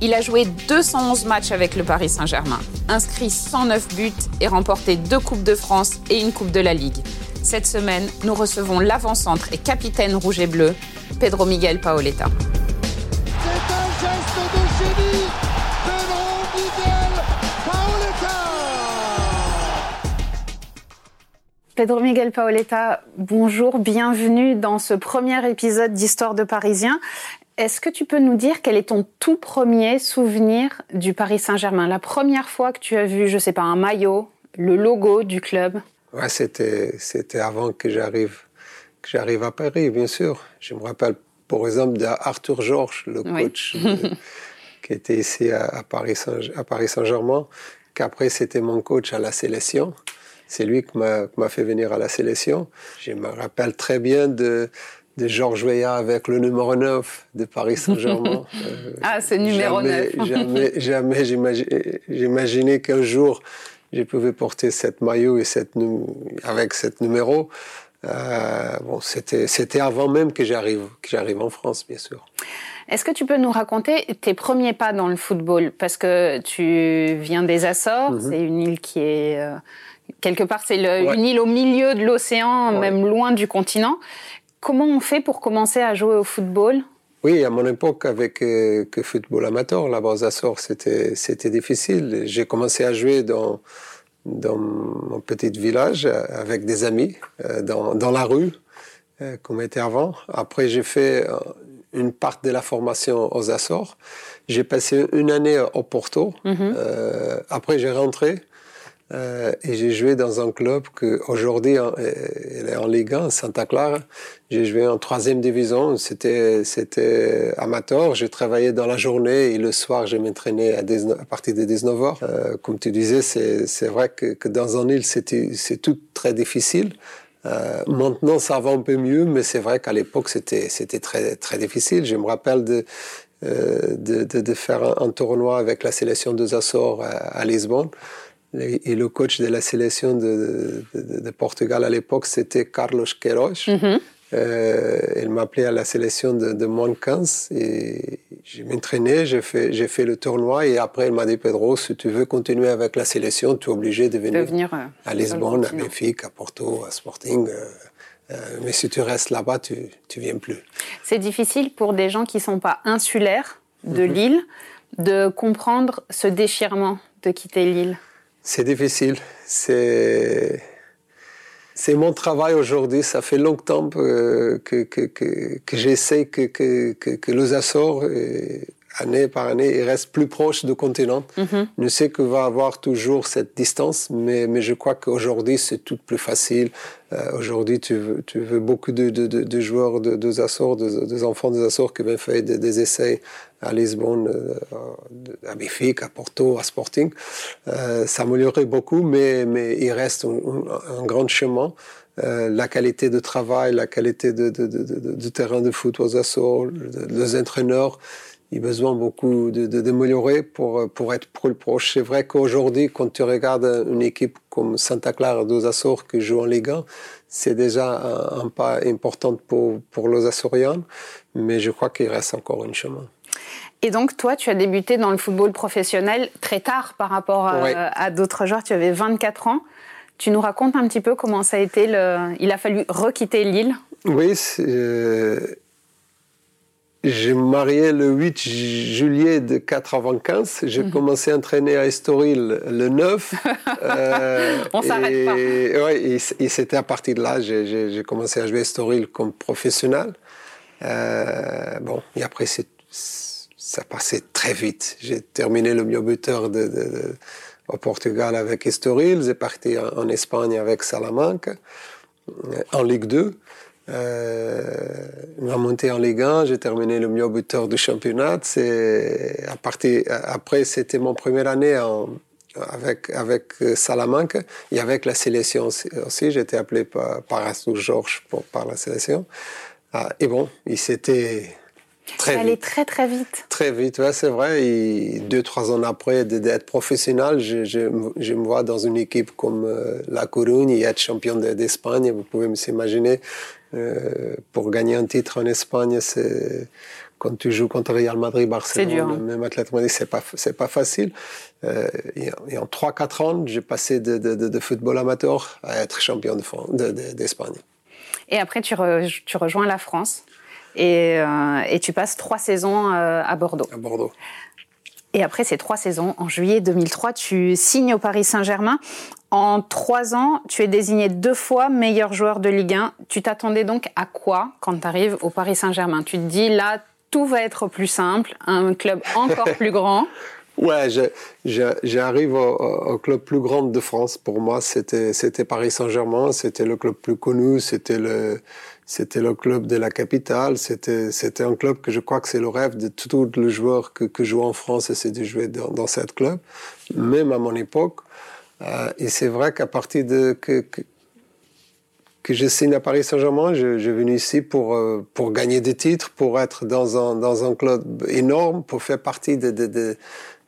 Il a joué 211 matchs avec le Paris Saint-Germain, inscrit 109 buts et remporté deux Coupes de France et une Coupe de la Ligue. Cette semaine, nous recevons l'avant-centre et capitaine rouge et bleu, Pedro Miguel Paoletta. C'est un geste de génie Pedro Miguel Paoletta Pedro Miguel Paoletta, bonjour, bienvenue dans ce premier épisode d'Histoire de Parisien. Est-ce que tu peux nous dire quel est ton tout premier souvenir du Paris Saint-Germain? La première fois que tu as vu, je sais pas, un maillot, le logo du club? Ouais, c'était, c'était avant que j'arrive, que j'arrive à Paris, bien sûr. Je me rappelle, par exemple, d'Arthur Georges, le Oui. coach qui était ici à, à Paris Saint, à Paris Saint-Germain, qu'après c'était mon coach à la sélection. C'est lui qui m'a, qui m'a fait venir à la sélection. Je me rappelle très bien de, de Georges Weah avec le numéro 9 de Paris Saint-Germain. Euh, Ah, c'est numéro jamais, 9. Jamais, jamais j'imagi- j'imaginais qu'un jour je pouvais porter cette maillot et cette avec cette numéro. Euh, bon, c'était avant même que j'arrive que j'arrive en France, bien sûr. Est-ce que tu peux nous raconter tes premiers pas dans le football? Parce que tu viens des Açores, Mhm. c'est une île qui est... euh, quelque part, c'est Ouais. une île au milieu de l'océan, Ouais. même loin du continent. Comment on fait pour commencer à jouer au football? Oui, à mon époque, avec euh, que football amateur, là-bas aux Açores, c'était c'était difficile. J'ai commencé à jouer dans dans mon petit village euh, avec des amis euh, dans dans la rue, euh, comme était avant. Après, j'ai fait une partie de la formation aux Açores. J'ai passé une année au Porto. Euh, après, j'ai rentré. Euh, et j'ai joué dans un club que aujourd'hui hein, elle est en Ligue 1, Santa Clara. J'ai joué en troisième division. C'était c'était amateur. Je travaillais dans la journée et le soir je m'entraînais à, 19 à partir de 19 h Euh, comme tu disais, c'est c'est vrai que, que dans un île c'était c'est tout très difficile. Euh, maintenant, ça va un peu mieux, mais c'est vrai qu'à l'époque, c'était c'était très très difficile. Je me rappelle de de, de, de faire un, tournoi avec la sélection des Açores à Lisbonne. Et, le coach de la sélection de, de, de Portugal à l'époque, c'était Carlos Queiroz. Euh, il m'appelait à la sélection de, de moins de 15 et j'ai m'entraîné, j'ai fait, le tournoi et après il m'a dit Pedro, si tu veux continuer avec la sélection, tu es obligé de de venir euh, à Lisbonne, à Benfica, à Porto, à Sporting. euh, euh, mais si tu restes là-bas, tu tu viens plus. C'est difficile pour des gens qui sont pas insulaires de Mhm. l'île de comprendre ce déchirement de quitter l'île. C'est difficile. C'est c'est mon travail aujourd'hui. Ça fait longtemps euh, que que que, que j'essaie que que que, que les Açores euh, année par année, il reste plus proche du continent. Je sais qu'il va avoir toujours cette distance, mais, mais je crois qu'aujourd'hui, c'est tout plus facile. Euh, aujourd'hui, tu veux, tu veux beaucoup de, de, de, de joueurs de, des Açores, des, des enfants des Açores qui viennent faire des, des essais à Lisbonne, euh, à Benfica, à Porto, à Sporting. Euh, ça améliorerait beaucoup, mais, mais il reste un, un, un grand chemin. Euh, la qualité de travail, la qualité de, de, de, de, terrain de foot aux Açores, les entraîneurs, il a besoin beaucoup d'améliorer pour, pour être plus proche. C'est vrai qu'aujourd'hui, quand tu regardes une équipe comme Santa Clara dos Açores qui joue en Ligue 1, c'est déjà un, un, pas important pour, pour les Açoriens, mais je crois qu'il reste encore un chemin. Et donc, toi, tu as débuté dans le football professionnel très tard par rapport à, Ouais. à d'autres joueurs. Tu avais 24 ans. Tu nous racontes un petit peu comment ça a été le... Il a fallu requitter l'île. Oui, euh, j'ai marié le 8 juillet de 95. J'ai Mhm. commencé à entraîner à Estoril le 9. Euh, On s'arrête et, pas. Ouais, et, c- et c'était à partir de là, j'ai commencé à jouer à Estoril comme professionnel. Euh, bon, et après, c'est, ça passait très vite. J'ai terminé le mieux buteur au Portugal avec Estoril. J'ai parti en, Espagne avec Salamanca, euh, en Ligue 2. Euh, monté en Ligue 1, j'ai terminé le meilleur buteur du championnat. Après c'était mon première année avec avec Salamanca et avec la sélection aussi. J'étais appelé par par Astou Georges pour par la sélection. Ah, et bon, il s'était très ça allait vite. très très vite. Très vite, ouais, c'est vrai. Et deux, trois ans après de- d'être professionnel, je, je, me- je me vois dans une équipe comme euh, La Corugne et être champion de- d'Espagne. Vous pouvez s'imaginer, euh, pour gagner un titre en Espagne, c'est quand tu joues contre Real Madrid, Barcelone, dur, hein. même Atlético Madrid, c'est pas c'est pas facile. Euh, et, et en 3-4 ans, j'ai passé de, de, de, de, football amateur à être champion de France, d'Espagne. et après, tu, re, tu, rejoins la France et, euh, et, tu passes trois saisons euh, à Bordeaux. À Bordeaux. Et après ces trois saisons, en juillet 2003, tu signes au Paris Saint-Germain. En trois ans, tu es désigné deux fois meilleur joueur de Ligue 1. Tu t'attendais donc à quoi quand tu arrives au Paris Saint-Germain? Tu te dis là, tout va être plus simple, un club encore plus grand. Ouais, j'arrive au, club plus grand de France. Pour moi, c'était Paris Saint-Germain, c'était le club plus connu, c'était le club de la capitale. C'était un club que je crois que c'est le rêve de tous les joueurs que que jouent en France, c'est de jouer dans, dans cette club, même à mon époque. Euh, et c'est vrai qu'à partir de que, je signe à Paris Saint-Germain. Je, je venu ici pour, euh, pour gagner des titres, pour être dans un, club énorme, pour faire partie de,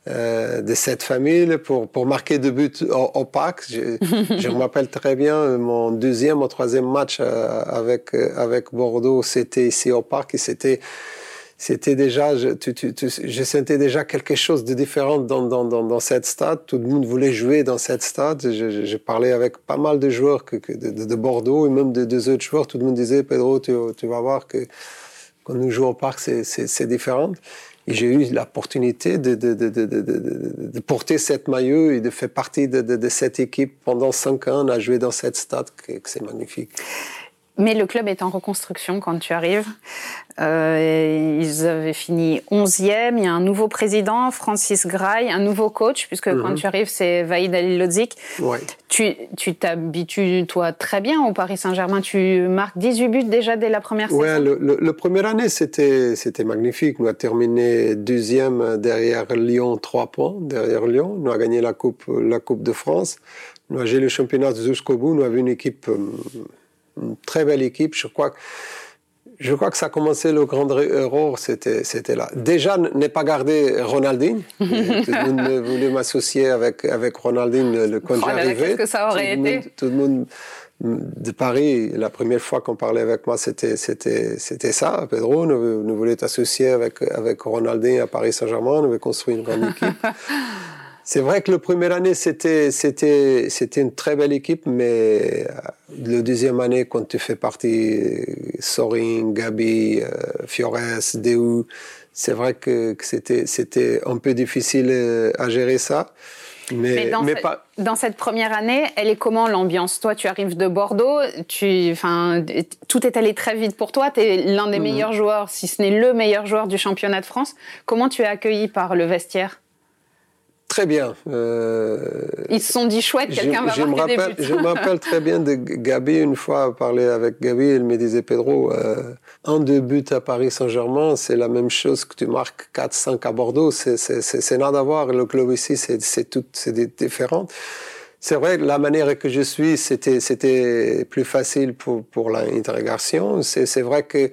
euh, de cette famille, pour, pour marquer deux buts au, au parc. Je, je me rappelle très bien mon deuxième ou troisième match euh, avec, avec Bordeaux, c'était ici au parc et c'était c'était déjà, je, je sentais déjà quelque chose de différent dans, dans, dans, dans, cette stade. Tout le monde voulait jouer dans cette stade. Je, je, parlais avec pas mal de joueurs de, de, Bordeaux et même de deux autres joueurs. Tout le monde disait, Pedro, tu, vas voir que quand nous jouons au parc, c'est différent. J'ai eu l'opportunité de, porter cette maillot et de faire partie de, cette équipe pendant cinq ans à jouer dans cette stade, c'est magnifique. Mais le club est en reconstruction quand tu arrives. Euh, ils avaient fini 11e. Il y a un nouveau président, Francis Grail, un nouveau coach, puisque mm -hmm. quand tu arrives, c'est Vaïd Alilodzik. Ouais. Tu t'habitues, toi, très bien au Paris Saint-Germain. Tu marques 18 buts déjà dès la première ouais, saison. Le, le, le première année, c'était magnifique. Nous avons terminé deuxième derrière Lyon, 3 points derrière Lyon. Nous avons gagné la Coupe, la coupe de France. Nous avons joué le championnat jusqu'au bout. Nous avons une équipe une très belle équipe. Je crois que je crois que ça a commencé le grand erreur, c'était c'était là. Déjà, ne pas garder Ronaldinho. tout le monde voulait m'associer avec avec Ronaldinho le quand oh j'arrivais. que ça aurait tout été monde, Tout le monde de Paris, la première fois qu'on parlait avec moi, c'était c'était c'était ça. Pedro, nous, nous voulons t'associer avec avec Ronaldinho à Paris Saint-Germain. Nous voulons construire une grande équipe. C'est vrai que la première année, c'était, c'était, c'était une très belle équipe, mais la deuxième année, quand tu fais partie, Sorin, Gabi, Fiores, Deu, c'est vrai que, que c'était, c'était un peu difficile à gérer ça. Mais, mais, dans, mais ce, pas... dans, cette première année, elle est comment l'ambiance? Toi, tu arrives de Bordeaux, tu, tout est allé très vite pour toi. Tu es l'un des Mhm. mmh. meilleurs joueurs, si ce n'est le meilleur joueur du championnat de France. Comment tu es accueilli par le vestiaire? Très bien. Euh, Ils se sont dit chouette, quelqu'un va je me rappelle, des buts. Je me rappelle très bien de Gabi, une fois, parler avec Gabi, elle me disait, Pedro, euh, un, deux buts à Paris Saint-Germain, c'est la même chose que tu marques 4, 5 à Bordeaux. C'est nada à voir. Le club ici, c'est tout, c'est différent. C'est vrai, la manière que je suis, c'était c'était plus facile pour, pour l'intégration. C'est vrai que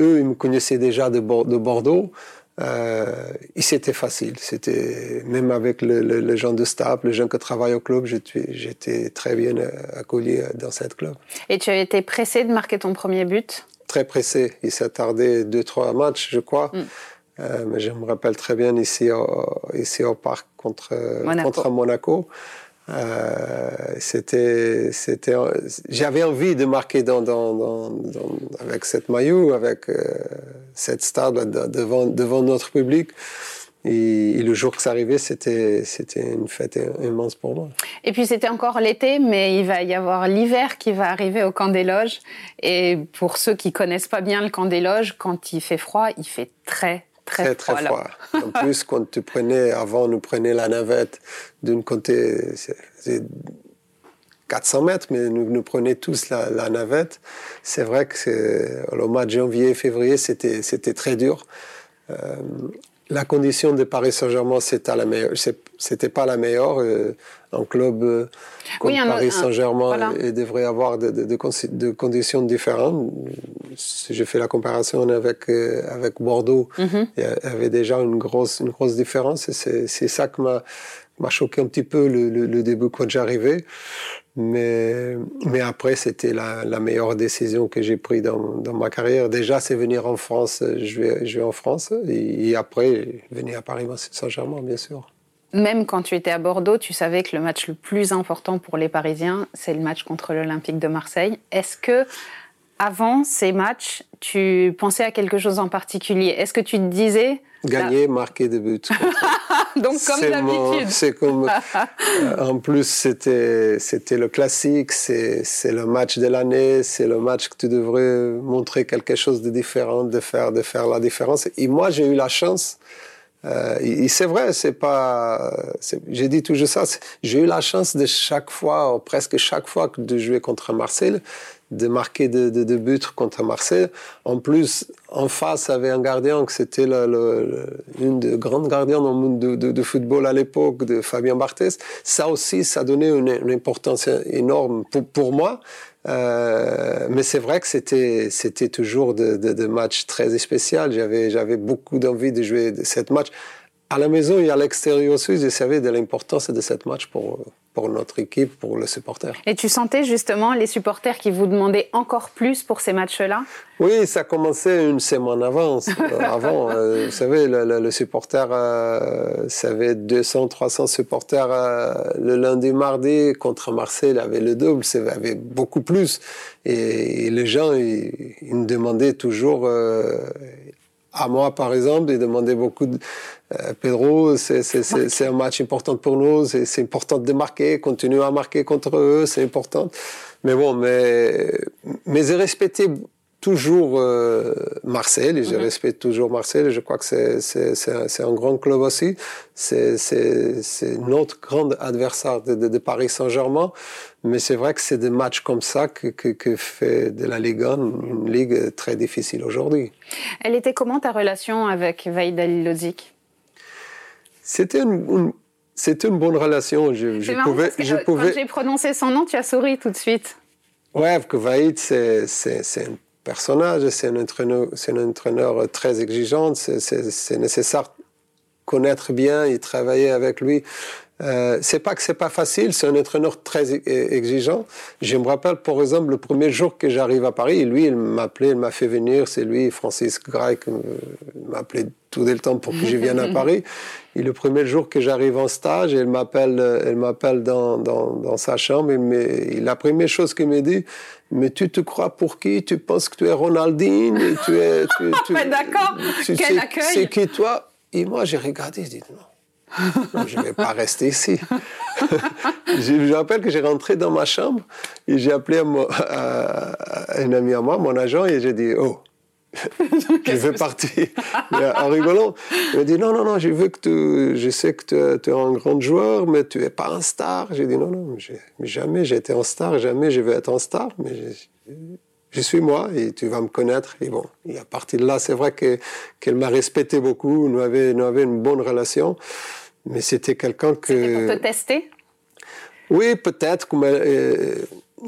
eux, ils me connaissaient déjà de, de Bordeaux. Euh, et c'était facile. C'était même avec le, le, les gens de staff, les gens qui travaillent au club, j'étais très bien accueilli dans cette club. Et tu as été pressé de marquer ton premier but? Très pressé. Il s'est tardé deux trois matchs, je crois. Mm. Euh, mais je me rappelle très bien ici au, ici au parc contre Monaco. contre Monaco. Euh, c'était, c'était, j'avais envie de marquer dans, dans, dans, dans avec cette maillot, avec euh, cette star devant, devant notre public. Et, et, le jour que ça arrivait, c'était, c'était une fête immense pour moi. Et puis c'était encore l'été, mais il va y avoir l'hiver qui va arriver au camp des loges. Et pour ceux qui connaissent pas bien le camp des loges, quand il fait froid, il fait très très, très, froid. Très froid. en plus, quand tu prenais, avant, nous prenait la navette d'une côté, c'est 400 mètres, mais nous, nous prenait tous la, la navette. C'est vrai que le mois de janvier, février, c'était très dur. Euh, la condition de Paris Saint-Germain, c'est à la meilleure. C'était pas la meilleure. Euh, un club euh, comme Paris Saint-Germain devrait avoir de, conditions différentes. Si je fais la comparaison avec, euh, avec Bordeaux, mhm. il y avait déjà une grosse, une grosse différence. C'est ça qui m'a choqué un petit peu le, le début quand j'arrivais. Mais, mais après, c'était la, la, meilleure décision que j'ai prise dans, dans, ma carrière. Déjà, c'est venir en France, jouer, jouer en France, et, et après, venir à Paris Saint-Germain, bien sûr. Même quand tu étais à Bordeaux, tu savais que le match le plus important pour les Parisiens, c'est le match contre l'Olympique de Marseille. Est-ce que, avant ces matchs, tu pensais à quelque chose en particulier? Est-ce que tu te disais Gagner, marquer des buts. Donc comme d'habitude. C'est comme. Euh, en plus, c'était c'était le classique. C'est c'est le match de l'année. C'est le match que tu devrais montrer quelque chose de différent, de faire de faire la différence. Et moi, j'ai eu la chance. Euh, et c'est vrai, c'est pas. J'ai dit toujours ça. J'ai eu la chance de chaque fois, presque chaque fois, de jouer contre Marseille de marquer de, de, de buts contre Marseille. En plus, en face, avait un gardien que c'était le, le, une des grandes gardiens dans le monde de, de football à l'époque, de Fabien Barthez. Ça aussi, ça donnait une, une importance énorme pour, pour moi. Euh, mais c'est vrai que c'était c'était toujours de, de, matchs très spéciaux. J'avais j'avais beaucoup d'envie de jouer cette match à la maison et à l'extérieur aussi. Je savais de l'importance de cette match pour pour notre équipe, pour le supporter. Et tu sentais justement les supporters qui vous demandaient encore plus pour ces matchs-là? Oui, ça commençait une semaine avant. Euh, avant, euh, vous savez, le, le, supporter, euh, ça avait 200, 300 supporters euh, le lundi, mardi. Contre Marseille, il avait le double, il avait beaucoup plus. Et, les gens, ils, ils me demandaient toujours à moi, par exemple, ils demandaient beaucoup de euh, Pedro, c'est un match important pour nous, c'est important de marquer, continuer à marquer contre eux, c'est important. Mais bon, mais, mais j'ai respecté toujours euh, Marseille, je mhm. respecte toujours Marseille, je crois que c'est un, un, grand club aussi, c'est notre grand adversaire de, de, de Paris Saint-Germain, mais c'est vrai que c'est des matchs comme ça que, que, que fait de la Ligue 1 une ligue très difficile aujourd'hui. Elle était comment ta relation avec Vaïd Lozic C'était une, bonne relation. Je, je pouvais, je pouvais... Quand j'ai prononcé son nom, tu as souri tout de suite. Ouais, parce que Vaïd, c'est un personnage, c'est un entraîneur, un entraîneur très exigeant. C'est nécessaire connaître bien et travailler avec lui euh, c'est pas que c'est pas facile, c'est un entraîneur très e-, exigeant. Je me rappelle, par exemple, le premier jour que j'arrive à Paris, lui, il m'appelait, il m'a fait venir, c'est lui, Francis Grec, m'a appelé tout le temps pour que je vienne à Paris. Et le premier jour que j'arrive en stage, il m'appelle, elle m'appelle dans, dans, dans, sa chambre, et, la première chose qu'il me dit, mais tu te crois pour qui? Tu penses que tu es Ronaldinho? Tu es, tu, D'accord, quel accueil. C'est qui toi? Et moi, j'ai regardé, je dis non. Je ne vais pas rester ici. je me rappelle que j'ai rentré dans ma chambre et j'ai appelé à, un ami à moi, mon agent, et j'ai dit Oh, je veux partir. en rigolant, il m'a dit Non, non, non, je veux que tu. Je sais que tu es, un grand joueur, mais tu n'es pas un star. J'ai dit Non, non, jamais j'ai été un star, jamais je vais être un star, mais je, suis moi et tu vas me connaître. Et bon, et à partir de là, c'est vrai qu'elle m'a respecté beaucoup, nous avions nous avait une bonne relation. Mais c'était quelqu'un que. C'était pour te tester? Oui, peut-être. Euh,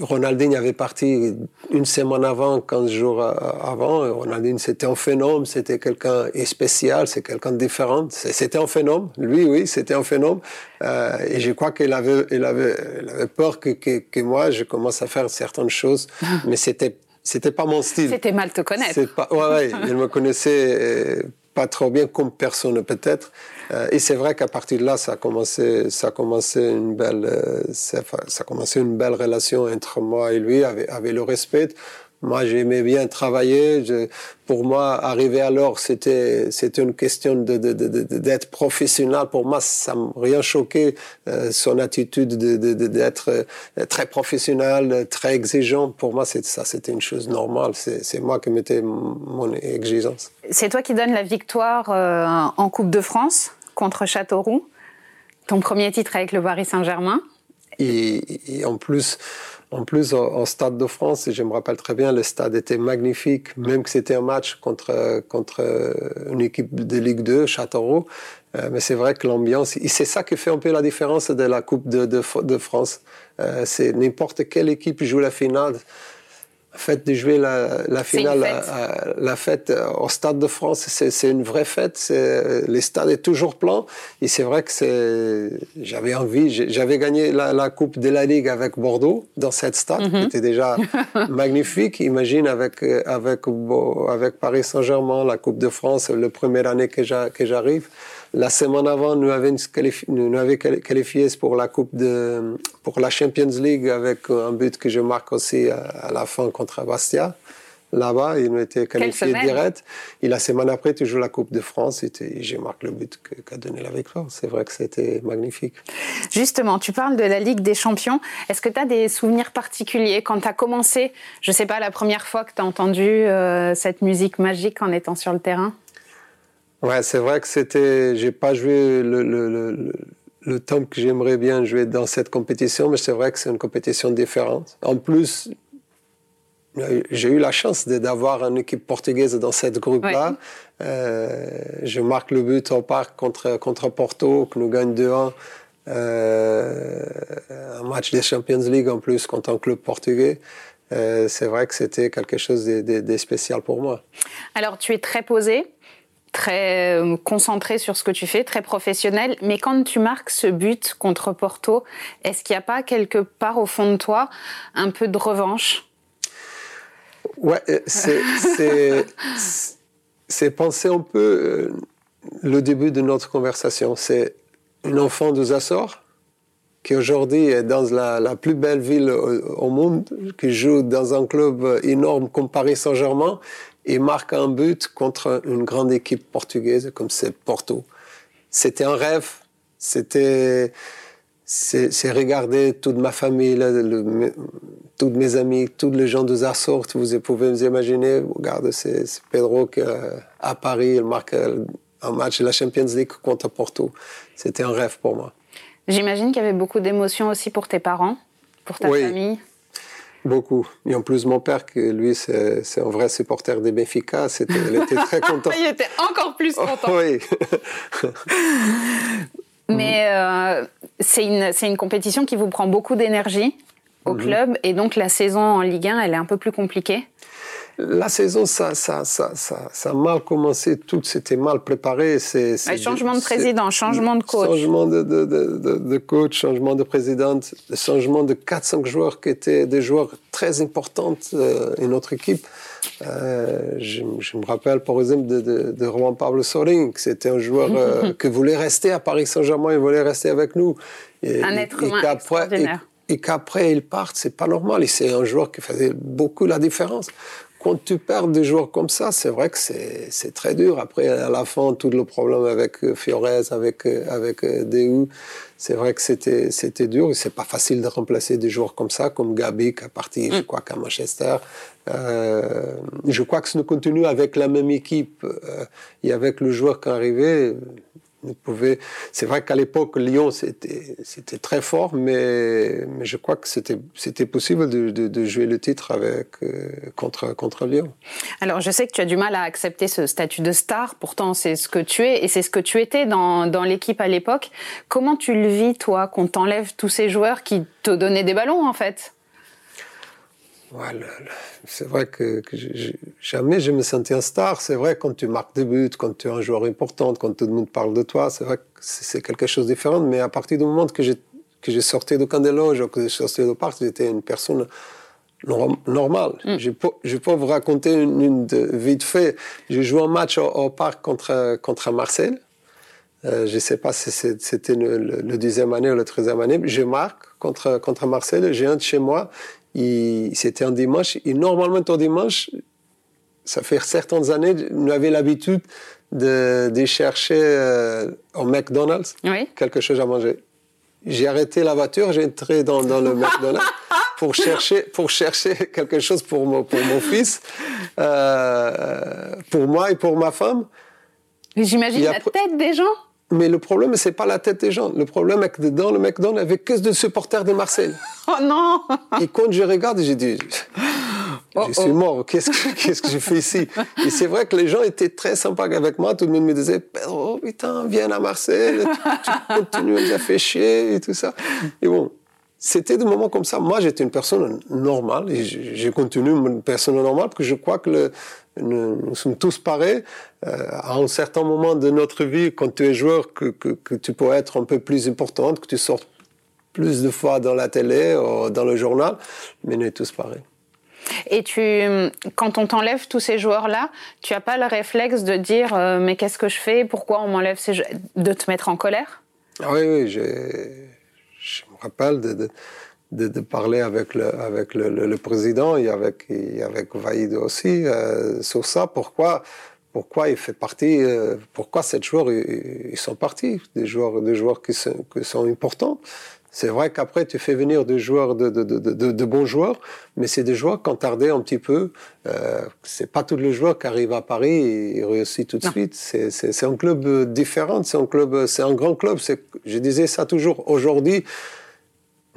Ronaldinho avait parti une semaine avant, 15 jours avant. Ronaldinho, c'était un phénomène, c'était quelqu'un spécial, c'est quelqu'un de différent. C'était un phénomène. Lui, oui, c'était un phénomène. Euh, et je crois qu'il avait, il avait, il avait peur que, que, que, moi, je commence à faire certaines choses. mais c'était, c'était pas mon style. C'était mal te connaître. Pas, ouais, ouais, il me connaissait euh, pas trop bien comme personne peut-être. Euh, et c'est vrai qu'à partir de là, ça a commencé, ça a commencé une belle, euh, ça, a commencé une belle relation entre moi et lui, avec, avec le respect. Moi, j'aimais bien travailler. Je, pour moi, arriver à l'heure, c'était, c'était une question de, de, de, d'être professionnel. Pour moi, ça m'a rien choqué, euh, son attitude d'être euh, très professionnel, très exigeant. Pour moi, c'est, ça, c'était une chose normale. C'est, c'est moi qui mettais mon exigence. C'est toi qui donnes la victoire euh, en Coupe de France contre Châteauroux, ton premier titre avec le Paris Saint-Germain? Et, et en plus, En plus, au, Stade de France, je me rappelle très bien, le stade était magnifique, même que c'était un match contre, contre une équipe de Ligue 2, Châteauroux. Euh, mais c'est vrai que l'ambiance, c'est ça qui fait un peu la différence de la Coupe de, de, de France. Euh, c'est n'importe quelle équipe joue la finale fait, de jouer la, la finale, à, la fête euh, au Stade de France, c'est une vraie fête. C'est Les stades est toujours plein. Et c'est vrai que c'est, j'avais envie, j'avais gagné la, la, Coupe de la Ligue avec Bordeaux dans cette stade, qui mhm. était déjà magnifique. Imagine avec, avec, avec Paris Saint-Germain, la Coupe de France, la première année que j'arrive. La semaine avant, nous avions qualifié, nous avions qualifié pour la coupe de, pour la Champions League avec un but que je marque aussi à, la fin contre Bastia. Là-bas, il nous était qualifié direct. Et la semaine après, tu joues la Coupe de France et je marque le but qui a donné la victoire. C'est vrai que c'était magnifique. Justement, tu parles de la Ligue des Champions. Est-ce que tu as des souvenirs particuliers? Quand tu as commencé, je ne sais pas, la première fois que tu as entendu euh, cette musique magique en étant sur le terrain? Ouais, c'est vrai que c'était. J'ai pas joué le, le, le, le temps que j'aimerais bien jouer dans cette compétition, mais c'est vrai que c'est une compétition différente. En plus, j'ai eu la chance d'avoir une équipe portugaise dans cette groupe-là. Euh, je marque le but au parc contre, contre Porto, que nous gagne 2-1. Euh, un match des Champions League en plus contre un club portugais. Euh, c'est vrai que c'était quelque chose de, de, de spécial pour moi. Alors, tu es très posé très euh, concentré sur ce que tu fais, très professionnel. Mais quand tu marques ce but contre Porto, est-ce qu'il n'y a pas quelque part au fond de toi un peu de revanche? Ouais, euh, c'est penser un peu euh, le début de notre conversation. C'est une enfant de Açores qui aujourd'hui est dans la, la, plus belle ville au, monde, qui joue dans un club énorme comme Paris Saint-Germain et marque un but contre une grande équipe portugaise comme c'est Porto. C'était un rêve. C'était c'est regarder toute ma famille, le, toutes mes amis, tous les gens de Açores, vous pouvez vous imaginer, regarde, c'est Pedro qui, à Paris, il marque un match de la Champions League contre Porto. C'était un rêve pour moi. J'imagine qu'il y avait beaucoup d'émotions aussi pour tes parents, pour ta famille. Beaucoup. Et en plus, mon père, qui lui, c'est un vrai supporter des Benfica, il était très content. il était encore plus oh, content. oui. Mais euh, c'est une, une compétition qui vous prend beaucoup d'énergie au mhm. club, et donc la saison en Ligue 1, elle est un peu plus compliquée la saison, ça, ça, ça, ça, a mal commencé, tout s'était mal préparé. C'est, changement de président, changement de coach. Changement de, de, de, de, coach, changement de présidente, changement de 4-5 joueurs qui étaient des joueurs très importants euh, dans notre équipe. Euh, je, me rappelle par exemple de, Roman Pablo Sorin, c'était un joueur euh, qui voulait rester à Paris Saint-Germain, il voulait rester avec nous. Et, un être humain extraordinaire. Et, et qu'après il parte, c'est pas normal. Et c'est un joueur qui faisait beaucoup la différence quand tu perds des joueurs comme ça, c'est vrai que c'est très dur. Après, à la fin, tout le problème avec euh, Fiorez, avec, euh, avec Deu, c'est vrai que c'était dur. C'est pas facile de remplacer des joueurs comme ça, comme Gabi qui est parti, je mm. crois, qu'à Manchester. Euh, je crois que si nous continuons avec la même équipe euh, et avec le joueur qui est arrivé, c'est vrai qu'à l'époque, Lyon, c'était, c'était très fort, mais, je crois que c'était, c'était possible de, de, jouer le titre avec, euh, contre, contre Lyon. Alors, je sais que tu as du mal à accepter ce statut de star, pourtant, c'est ce que tu es et c'est ce que tu étais dans, dans l'équipe à l'époque. Comment tu le vis, toi, qu'on t'enlève tous ces joueurs qui te donnaient des ballons, en fait? Voilà. C'est vrai que, jamais je me sentais un star. C'est vrai quand tu marques des buts, quand tu es un joueur important, quand tout le monde parle de toi, c'est vrai que c'est quelque chose de différent. Mais à partir du moment que j'ai que sorti de camp ou que j'ai sorti de parc, j'étais une personne normale. Mm. Je, peux, je peux vous raconter une, de, vite fait. J'ai joué un match au, parc contre, contre Marseille. Euh, je ne sais pas si c'était le, le, deuxième année ou la troisième année. Je marque contre, contre Marseille. J'ai un de chez moi c'était un dimanche. Et normalement, au dimanche, ça fait certaines années, nous avions l'habitude de, de, chercher euh, au McDonald's quelque chose à manger. J'ai arrêté la voiture, j'ai entré dans, dans le McDonald's pour chercher, pour chercher quelque chose pour mon, pour mon fils, euh, pour moi et pour ma femme. J'imagine la tête des gens. Mais le problème, c'est pas la tête des gens. Le problème est que dedans, le McDonald's avait que des supporters de Marseille. Oh non Et quand je regarde, j'ai dit, oh, je suis oh. mort, qu'est-ce que, qu'est-ce que je fais ici? Et c'est vrai que les gens étaient très sympas avec moi. Tout le monde me disait, oh putain, viens à Marseille, tu, continues à faire chier et tout ça. Et bon, c'était des moments comme ça. Moi, j'étais une personne normale et j'ai continué une personne normale parce que je crois que le, nous, sommes tous pareils. Euh, à un certain moment de notre vie, quand tu es joueur, que, que, que tu peux être un peu plus importante, que tu sortes plus de fois dans la télé ou dans le journal, mais nous sommes tous pareils. Et tu, quand on t'enlève tous ces joueurs-là, tu n'as pas le réflexe de dire euh, mais qu'est-ce que je fais? Pourquoi on m'enlève ces joueurs De te mettre en colère? Ah Oui, oui, je, je me rappelle de, de, de, parler avec le, avec le, le, président et avec, et avec Vaïd aussi euh, sur ça. Pourquoi pourquoi il fait partie, euh, pourquoi ces joueurs ils, sont partis, des joueurs, des joueurs qui sont, qui sont importants. C'est vrai qu'après, tu fais venir des joueurs, de, de, de, de bons joueurs, mais c'est des joueurs qui ont tardé un petit peu. Euh, c'est pas tous les joueurs qui arrivent à Paris et réussissent tout de suite. C'est un club différent, c'est un club, c'est un grand club. Je disais ça toujours. Aujourd'hui,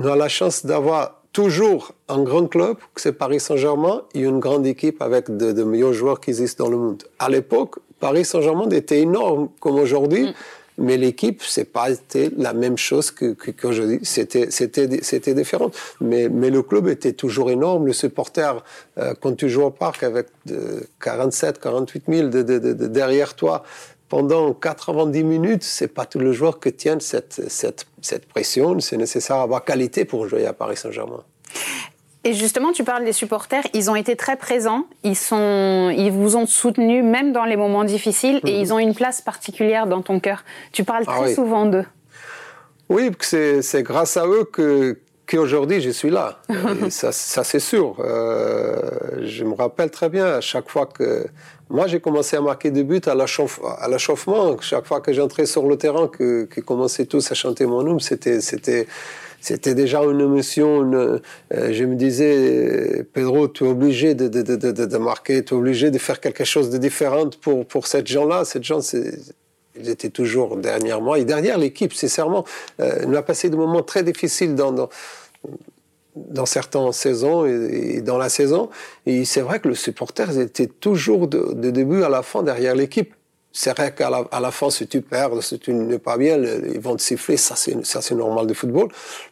on a la chance d'avoir toujours un grand club, que c'est Paris Saint-Germain, et une grande équipe avec de, meilleurs joueurs qui existent dans le monde. À l'époque, Paris Saint-Germain était énorme comme aujourd'hui. Mm. Mais l'équipe, c'est pas été la même chose que, que, qu'aujourd'hui. C'était, c'était, c'était différent. Mais, mais le club était toujours énorme. Le supporter, euh, quand tu joues au parc avec 47, 48 000 de, de, de, derrière toi, pendant 90 minutes, c'est pas tous les joueurs qui tiennent cette, cette, cette pression. C'est nécessaire d'avoir qualité pour jouer à Paris Saint-Germain. Et justement, tu parles des supporters, ils ont été très présents, ils, sont, ils vous ont soutenu même dans les moments difficiles et ils ont une place particulière dans ton cœur. Tu parles ah très souvent d'eux. Oui, c'est grâce à eux que qu'aujourd'hui je suis là. ça, ça c'est sûr. Euh, je me rappelle très bien à chaque fois que moi j'ai commencé à marquer des buts à l'achauffement. Chaque fois que j'entrais sur le terrain, que, que commençaient tous à chanter mon nom, c'était c'était c'était déjà une émotion. Euh, je me disais, Pedro, tu es obligé de, de, de, de marquer, tu es obligé de faire quelque chose de différent pour, pour cette gens-là. Cette gens, ils étaient toujours derrière moi et derrière l'équipe, sincèrement. Euh, on a passé des moments très difficiles dans, dans dans certaines saisons et, dans la saison. Et c'est vrai que le supporter était toujours de, de, début à la fin derrière l'équipe c'est vrai qu'à la, à la, fin, si tu perds, si tu n'es pas bien, ils vont te siffler, ça c'est, ça c'est normal du football.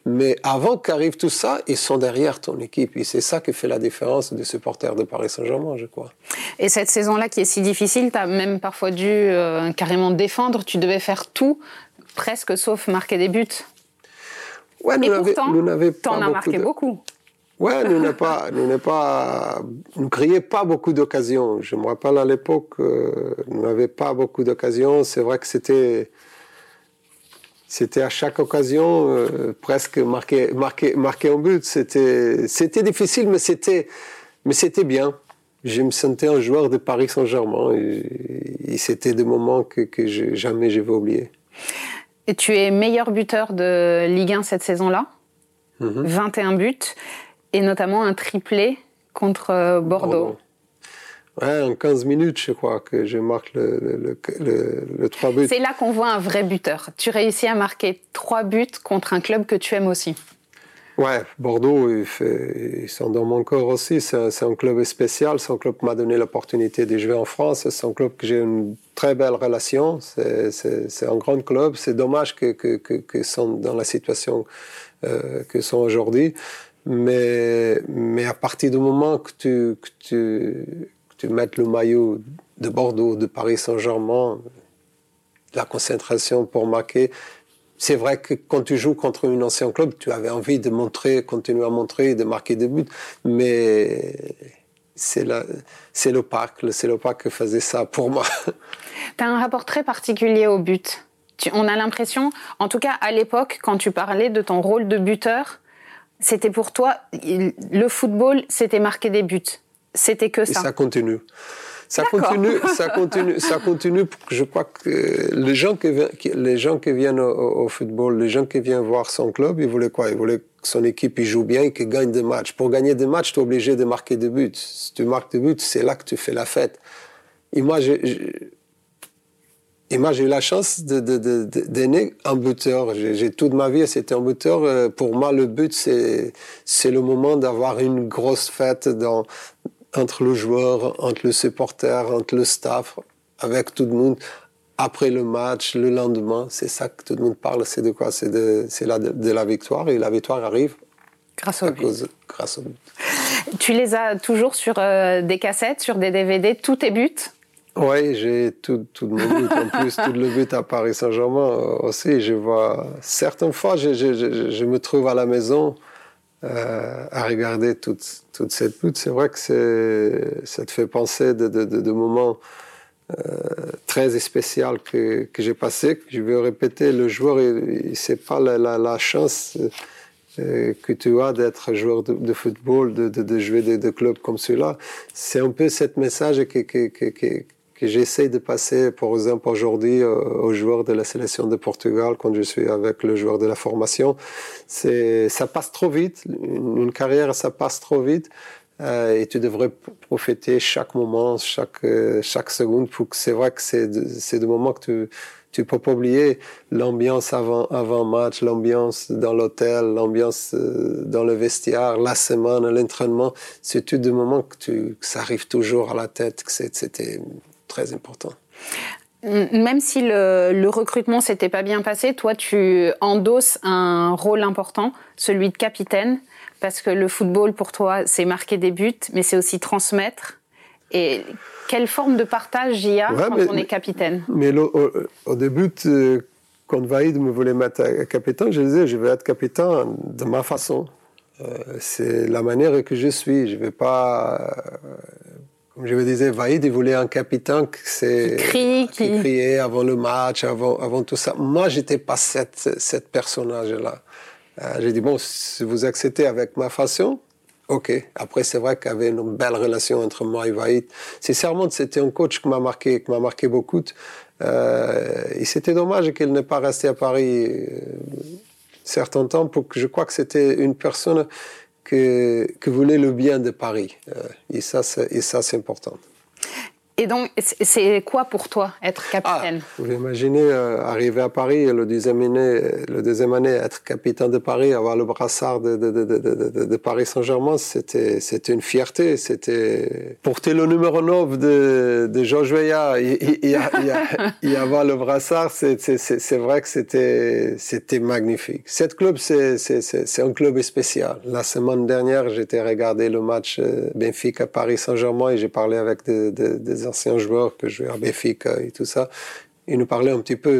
Mais avant qu'arrive tout ça, ils sont derrière ton équipe. Et c'est ça qui fait la différence des supporters de Paris Saint-Germain, je crois. Et cette saison-là qui est si difficile, tu as même parfois dû euh, carrément défendre, tu devais faire tout, presque sauf marquer des buts. Ouais, nous Et pourtant, tu en as marqué beaucoup. Ouais, nous n'avons pas, nous pas, nous créions pas beaucoup d'occasions. Je me rappelle à l'époque, euh, nous n'avions pas beaucoup d'occasions. C'est vrai que c'était, c'était à chaque occasion euh, presque marqué, marqué, marqué un but. C'était, c'était difficile, mais c'était, mais c'était bien. Je me sentais un joueur de Paris Saint-Germain et, c'était des moments que, que je, jamais je vais oublier. Et tu es meilleur buteur de Ligue 1 cette saison-là, 21 mhm. buts et notamment un triplé contre euh, Bordeaux. Ouais, en 15 minutes, je crois que je marque le, le, le, 3 buts. C'est là qu'on voit un vrai buteur. Tu réussis à marquer 3 buts contre un club que tu aimes aussi. Ouais, Bordeaux, il, fait, sont dans mon corps aussi. C'est un, club spécial. C'est un club qui m'a donné l'opportunité de jouer en France. C'est un club que j'ai une très belle relation. C'est un grand club. C'est dommage qu'ils que, que, sont dans la situation euh, que sont aujourd'hui. Mais, mais à partir du moment que tu, que tu, tu mettes le maillot de Bordeaux, de Paris Saint-Germain, la concentration pour marquer, c'est vrai que quand tu joues contre un ancien club, tu avais envie de montrer, continuer à montrer, de marquer des buts, mais c'est c'est le parc, c'est le parc qui faisait ça pour moi. Tu as un rapport très particulier au but. on a l'impression, en tout cas à l'époque, quand tu parlais de ton rôle de buteur, c'était pour toi, le football, c'était marquer des buts. C'était que ça. Et ça continue. Ça continue, ça continue, ça continue. Je crois que les gens qui, les gens qui viennent au, football, les gens qui viennent voir son club, ils voulaient quoi? Ils voulaient que son équipe il joue bien et qu'il gagne des matchs. Pour gagner des matchs, tu es obligé de marquer des buts. Si tu marques des buts, c'est là que tu fais la fête. Et moi, je, et moi, j'ai eu la chance d'aimer un buteur. J'ai toute ma vie, c'était un buteur. Euh, pour moi, le but, c'est le moment d'avoir une grosse fête dans, entre le joueur, entre le supporter, entre le staff, avec tout le monde. Après le match, le lendemain, c'est ça que tout le monde parle. C'est de quoi? C'est de, la, de la victoire. Et la victoire arrive grâce au but. grâce au but. Tu les as toujours sur euh, des cassettes, sur des DVD, tous tes buts? Oui, j'ai tout, tout mon but. En plus, tout le but à Paris Saint-Germain euh, aussi. Je vois, certaines fois, je, me trouve à la maison euh, à regarder toute, toute cette lutte. C'est vrai que ça te fait penser de, de, moments euh, très spéciaux que, que j'ai passé. Je vais répéter, le joueur, il, c'est pas la, chance que tu as d'être joueur de, football, de, de, jouer des de clubs comme celui-là. C'est un peu ce message que, que, que j'essaie de passer, par exemple, aujourd'hui euh, aux joueurs de la sélection de Portugal, quand je suis avec le joueur de la formation. C'est, ça passe trop vite. Une, carrière, ça passe trop vite. Euh, et tu devrais profiter chaque moment, chaque, euh, chaque seconde. Pour que c'est vrai que c'est, c'est des moments que tu, tu peux pas oublier l'ambiance avant avant match, l'ambiance dans l'hôtel, l'ambiance euh, dans le vestiaire, la semaine, l'entraînement. C'est tout des moments que, tu, que ça arrive toujours à la tête. Que c'était très important. Même si le, le recrutement s'était pas bien passé, toi tu endosses un rôle important, celui de capitaine, parce que le football pour toi c'est marquer des buts, mais c'est aussi transmettre. Et quelle forme de partage il y a quand on est capitaine? Mais au, début, quand Vaïd me voulait mettre capitaine, je disais je vais être capitaine de ma façon. Euh, c'est la manière que je suis. Je vais pas comme je vous disais, Vaïd, il voulait un capitaine qui, qui, qui... criait avant le match, avant, avant tout ça. Moi, j'étais pas cette, cette personnage-là. Euh, j'ai dit, bon, si vous acceptez avec ma façon, ok. Après, c'est vrai qu'il y avait une belle relation entre moi et Vaïd. Sincèrement, c'était un coach qui m'a marqué, qui m'a marqué beaucoup. Euh, et c'était dommage qu'il n'ait pas resté à Paris euh, certain temps pour que je crois que c'était une personne que, que voulait le bien de Paris. Euh, et ça, c'est important. Et donc, c'est quoi pour toi être capitaine? Ah, Vous imaginez euh, arriver à Paris le deuxième année, être capitaine de Paris, avoir le brassard de, Paris Saint-Germain, c'était une fierté. C'était porter le numéro 9 de, de Georges Weah et, avoir le brassard, c'est vrai que c'était magnifique. Cette club, c'est un club spécial. La semaine dernière, j'étais regarder le match euh, Benfica Paris Saint-Germain et j'ai parlé avec des, des anciens joueurs que je à Béfica et tout ça. Il nous parlait un petit peu.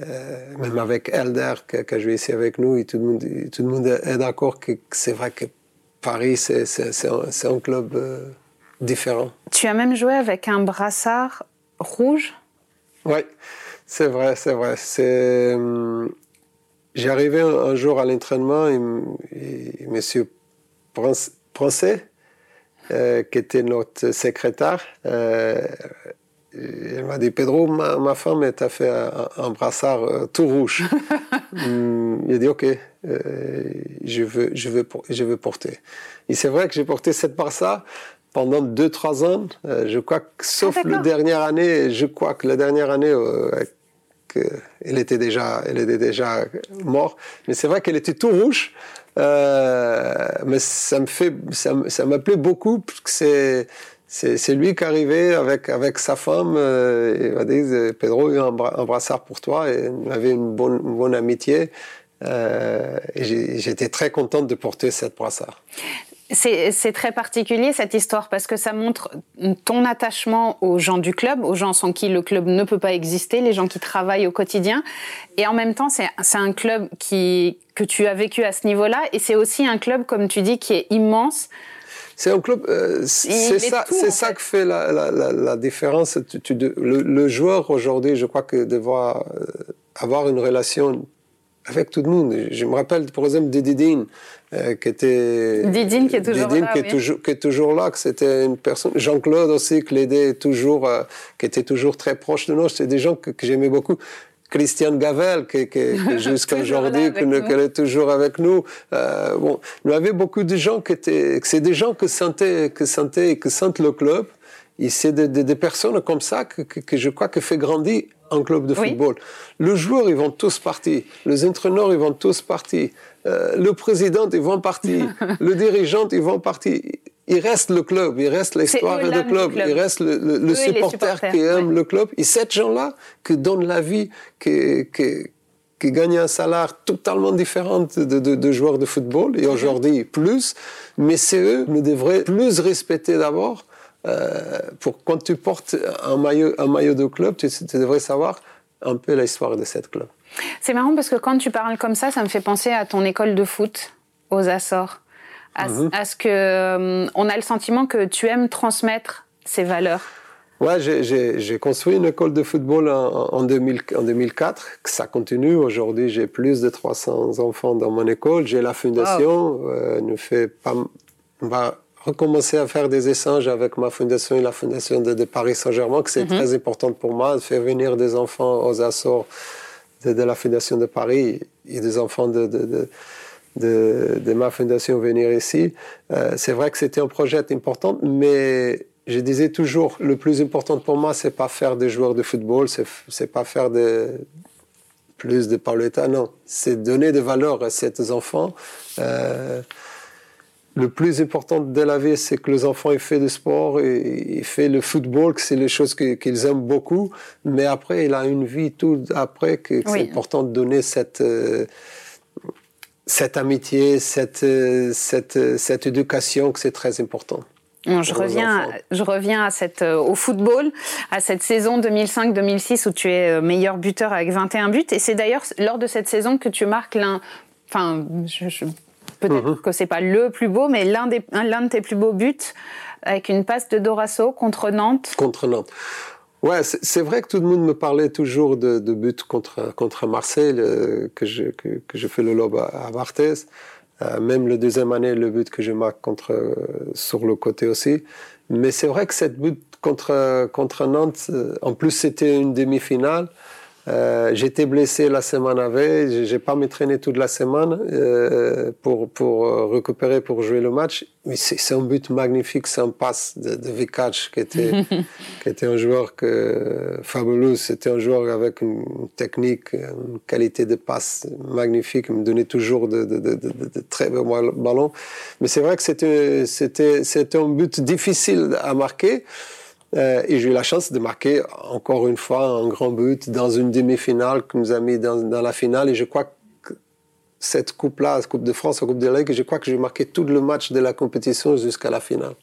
Euh, même avec Elder, qui, a joué ici avec nous, et tout, le monde, tout le monde est d'accord que, c'est vrai que Paris, c'est un, un, club euh, différent. Tu as même joué avec un brassard rouge? Oui, c'est vrai, c'est vrai. C'est, hum, j'ai arrivé un, jour à l'entraînement et, et, Monsieur Français, euh, qui était notre secrétaire. Euh, elle m'a dit Pedro, ma, femme est fait un, brassard euh, tout rouge. Il a dit ok, je veux, je veux, je veux porter. Et c'est vrai que j'ai porté cette brassard pendant 2-3 ans. je crois que, sauf ah, la dernière année, je crois que la dernière année, elle était déjà, elle était déjà morte. Mais c'est vrai qu'elle était tout rouge. Euh, mais ça me fait, ça, ça m'appelait beaucoup parce que c'est, c'est, lui qui arrivait avec, avec sa femme, euh, il m'a dit, Pedro, il y a un, brassard pour toi, et il avait une bonne, une bonne amitié. Euh, j'étais très contente de porter cette brassard. C'est très particulier cette histoire parce que ça montre ton attachement aux gens du club, aux gens sans qui le club ne peut pas exister, les gens qui travaillent au quotidien. Et en même temps, c'est un club qui, que tu as vécu à ce niveau-là et c'est aussi un club, comme tu dis, qui est immense. C'est un club, euh, c'est ça, c'est ça qui fait la, la, la, la différence. Tu, le, le, joueur aujourd'hui, je crois que devoir euh, avoir une relation avec tout le monde. Je me rappelle, par exemple, de Didine, euh, qui était... Didine qui est toujours Didine, là, qui, est toujours, qui est toujours là, que c'était une personne... Jean-Claude aussi, qui l'aidait toujours, euh, qui était toujours très proche de nous. C'est des gens que, que j'aimais beaucoup. Christiane Gavel, qui, qui, qui jusqu'à aujourd'hui, qu'elle est toujours avec nous. Euh, bon, il y avait beaucoup de gens qui étaient, c'est des gens que sentait, que sentait, que sentent le club Et c'est des, personnes comme ça que, que, je crois que fait grandir un club de football. Le joueur, ils vont tous partir. Les entraîneurs, ils vont tous partir. Euh, le président, ils vont partir. le dirigeant, ils vont partir. Il reste le club, il reste l'histoire du club, il reste le, le, supporter qui aime le club. Et ces gens-là qui donnent la vie, qui, qui, qui gagnent un salaire totalement différent de, de, de joueurs de football, et aujourd'hui plus, mais c'est eux qui devraient plus respecter d'abord euh, pour quand tu portes un maillot, un maillot de club, tu, devrais savoir un peu l'histoire de cette club. C'est marrant parce que quand tu parles comme ça, ça me fait penser à ton école de foot aux Açores. À, mhm. ce que euh, on a le sentiment que tu aimes transmettre ces valeurs. Ouais, j'ai construit une école de football en, en, 2000, en 2004. Ça continue. Aujourd'hui, j'ai plus de 300 enfants dans mon école. J'ai la fondation. Euh, nous fait pas, on va recommencer à faire des échanges avec ma fondation et la fondation de, Paris Saint-Germain, que c'est mhm. très important pour moi, de faire venir des enfants aux Açores de, la fondation de Paris et des enfants de, de ma fondation venir ici. Euh, c'est vrai que c'était un projet important, mais je disais toujours, le plus important pour moi, c'est pas faire des joueurs de football, c'est pas faire des, plus de Pauletta, non. C'est donner des valeurs à ces enfants. Euh, le plus important de la vie, c'est que les enfants aient fait du sport, et, fait le football, que c'est les choses qu'ils aiment beaucoup. Mais après, il a une vie tout après que c'est important de donner cette euh, cette amitié, cette euh, cette cette éducation, que c'est très important. je reviens, je reviens à cette, euh, au football, à cette saison 2005-2006 où tu es meilleur buteur avec 21 buts. Et c'est d'ailleurs lors de cette saison que tu marques l'un, enfin, je, je Peut-être que mhm. que c'est pas le plus beau, mais l'un des l'un de tes plus beaux buts avec une passe de Dorasso contre Nantes. Contre Nantes. Ouais, c'est vrai que tout le monde me parlait toujours de, de buts contre contre Marseille euh, que je que, que, je fais le lob à, à Barthez. Euh, même le deuxième année, le but que je marque contre euh, sur le côté aussi. Mais c'est vrai que cette but contre contre Nantes, en plus c'était une demi-finale. Euh, J'étais blessé la semaine avant, j'ai pas m'entraîné toute la semaine euh, pour pour euh, récupérer pour jouer le match. Mais c'est un but magnifique, c'est un passe de, de Vikac qui était qui était un joueur que fabuleux. C'était un joueur avec une technique, une qualité de passe magnifique. Il me donnait toujours de, de, de très beaux ballons. Mais c'est vrai que c'était c'était c'était un but difficile à marquer. Euh, et j'ai eu la chance de marquer encore une fois un grand but dans une demi-finale que nous a mis dans, dans, la finale. Et je crois que cette coupe-là, Coupe de France, la Coupe de la Ligue, je crois que j'ai marqué tout le match de la compétition jusqu'à la finale.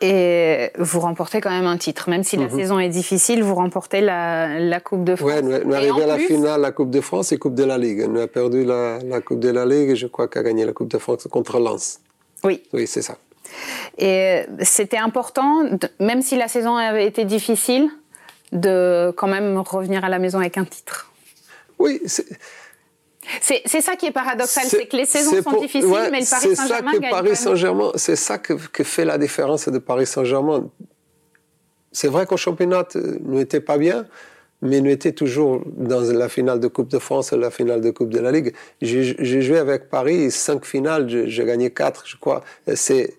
Et vous remportez quand même un titre, même si la mhm. saison est difficile, vous remportez la, la Coupe de France. Oui, nous, nous arrivons à la finale, la Coupe de France et Coupe de la Ligue. Nous avons perdu la, la Coupe de la Ligue et je crois qu'a gagné la Coupe de France contre Lens. Oui. Oui, c'est ça. Et c'était important, même si la saison avait été difficile, de quand même revenir à la maison avec un titre. Oui, c'est ça qui est paradoxal, c'est que les saisons sont difficiles, mais le Paris Saint-Germain gagne. Paris Saint-Germain, c'est ça que, que, fait la différence de Paris Saint-Germain. C'est vrai qu'au championnat, nous n'était pas bien, mais nous étions toujours dans la finale de Coupe de France et la finale de Coupe de la Ligue. J'ai joué avec Paris cinq finales, j'ai gagné quatre, je crois. C'est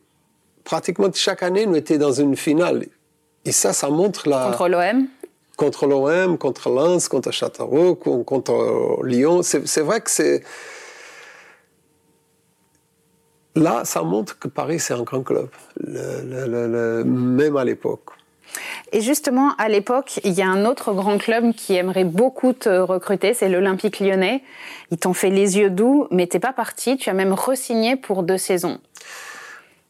pratiquement chaque année, nous étions dans une finale. Et ça, ça montre la... Contre l'OM Contre l'OM, contre Lens, contre Châteauroux, contre Lyon. C'est vrai que c'est... Là, ça montre que Paris, c'est un grand club, même à l'époque. Et justement, à l'époque, il y a un autre grand club qui aimerait beaucoup te recruter, c'est l'Olympique lyonnais. Ils t'ont fait les yeux doux, mais t'es pas parti, tu as même re-signé pour deux saisons.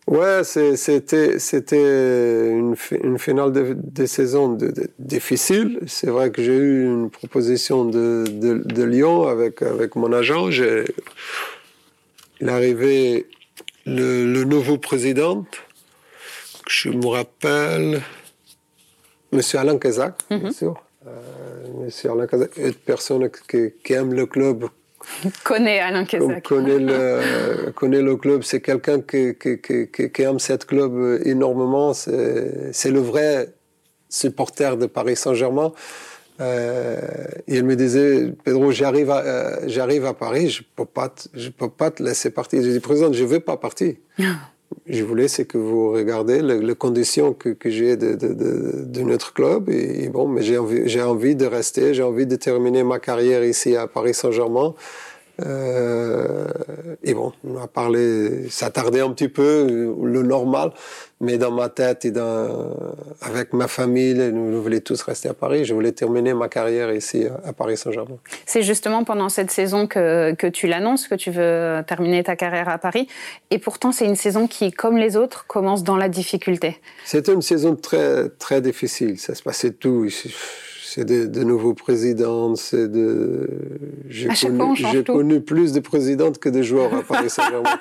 Ouais, c'était c'était une, une, finale de, de saison de, difficile. C'est vrai que j'ai eu une proposition de, Lyon avec avec mon agent. Il arrivé le, le, nouveau président. Je me rappelle, Monsieur Alain Kazak, bien mhm. sûr. Euh, Monsieur Alain Kazak, une personne qui, qui aime le club connaît Alain Kazak. Connaît le, connaît le club. C'est quelqu'un qui, qui, qui, qui, aime cette club énormément. C'est le vrai supporter de Paris Saint-Germain. Euh, il me disait, Pedro, j'arrive à, euh, j'arrive à Paris, je peux pas, je peux pas te laisser partir. J'ai dit, président, je veux pas partir. je voulais, c'est que vous regardez les, conditions que, j'ai de, notre club. Et, bon, mais j'ai envie, j'ai envie de rester, j'ai envie de terminer ma carrière ici à Paris Saint-Germain. Euh, et bon, on a parlé, ça tardait un petit peu, le normal, mais dans ma tête et dans, avec ma famille, nous, voulions tous rester à Paris. Je voulais terminer ma carrière ici à Paris Saint-Germain. C'est justement pendant cette saison que, que tu l'annonces, que tu veux terminer ta carrière à Paris. Et pourtant, c'est une saison qui, comme les autres, commence dans la difficulté. C'était une saison très, très difficile. Ça se passait tout c'est de, nouveaux présidents, c'est de. J'ai connu, connu, plus de présidentes que de joueurs à Paris Saint-Germain.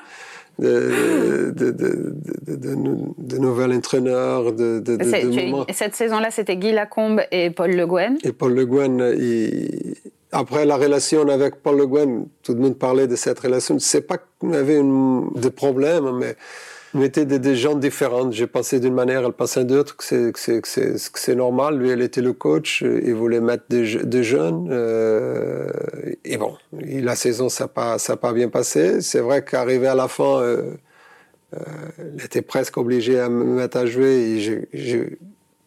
de, de, nouveaux entraîneurs. De, de, et cette saison-là, c'était Guy Lacombe et Paul Le Guen. Et Paul Le Guen, après la relation avec Paul Le Guen, tout le monde parlait de cette relation. C'est pas qu'on avait une, de problème, mais on était des, gens différents. J'ai pensé d'une manière, elle pensait d'autre, que c'est normal. Lui, elle était le coach, il voulait mettre des, jeunes. Euh, et bon, la saison, ça n'a pas, pas bien passé. C'est vrai qu'arrivé à la fin, euh, euh, était presque obligé à me mettre à jouer.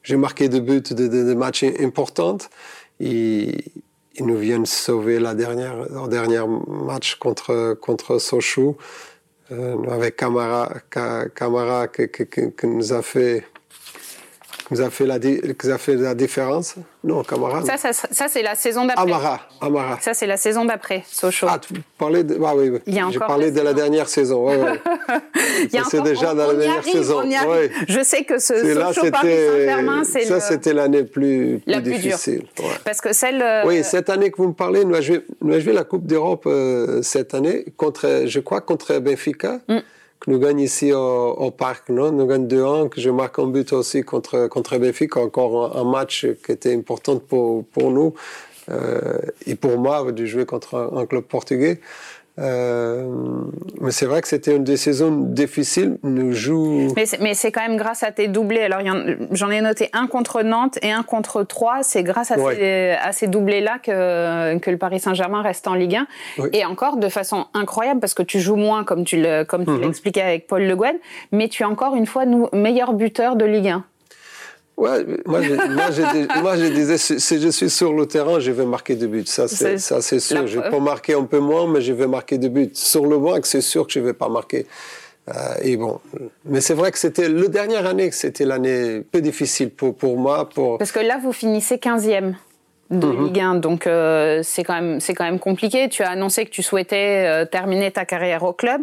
J'ai marqué deux buts de, matchs importants. Ils nous viennent sauver la dernière, le dernier match contre, contre Sochaux avec Camara, Camara qui, nous a fait nous a fait la, qui a fait la différence. Non, Camara. Ça, ça, ça c'est la saison d'après. Amara, Amara. Ça, c'est la saison d'après, Sochaux. Ah, tu parlais de. Ah, oui, oui. J'ai parlé de la dernière saison. Ouais, ouais. c'est déjà dans la dernière saison. Ouais. Je sais que ce Sochaux Paris Saint-Germain, c'est. Ça, c'était l'année plus, plus, difficile. Parce que celle. Euh, oui, cette année que vous me parlez, nous avons joué, nous avons joué la Coupe d'Europe euh, cette année, contre, je crois, contre Benfica. Mm que nous gagnons ici au, parc, non? Nous gagnons 2-1, que je marque un but aussi contre, contre Benfica, encore un, match qui était important pour, pour nous euh, et pour moi de jouer contre un club portugais. Euh, mais c'est vrai que c'était une des saisons difficiles. Nous jouons. Mais c'est quand même grâce à tes doublés. Alors j'en ai noté un contre Nantes et un contre Troyes. C'est grâce à, ces, à ces doublés-là que, que le Paris Saint-Germain reste en Ligue 1. Et encore de façon incroyable parce que tu joues moins comme tu mhm. l'expliquais avec Paul Le Guen, mais tu es encore une fois nous, meilleur buteur de Ligue 1. Ouais, moi, je, moi, je, disais, si je suis sur le terrain, je vais marquer des buts. Ça, c'est, sûr. Je vais pas marquer un peu moins, mais je vais marquer des buts. Sur le banc, c'est sûr que je vais pas marquer. Euh, et bon, mais c'est vrai que c'était le dernière année que c'était l'année peu difficile pour, pour moi. Pour... Parce que là, vous finissez 15e de mhm. Ligue 1, donc euh, c'est quand même quand même compliqué. Tu as annoncé que tu souhaitais euh, terminer ta carrière au club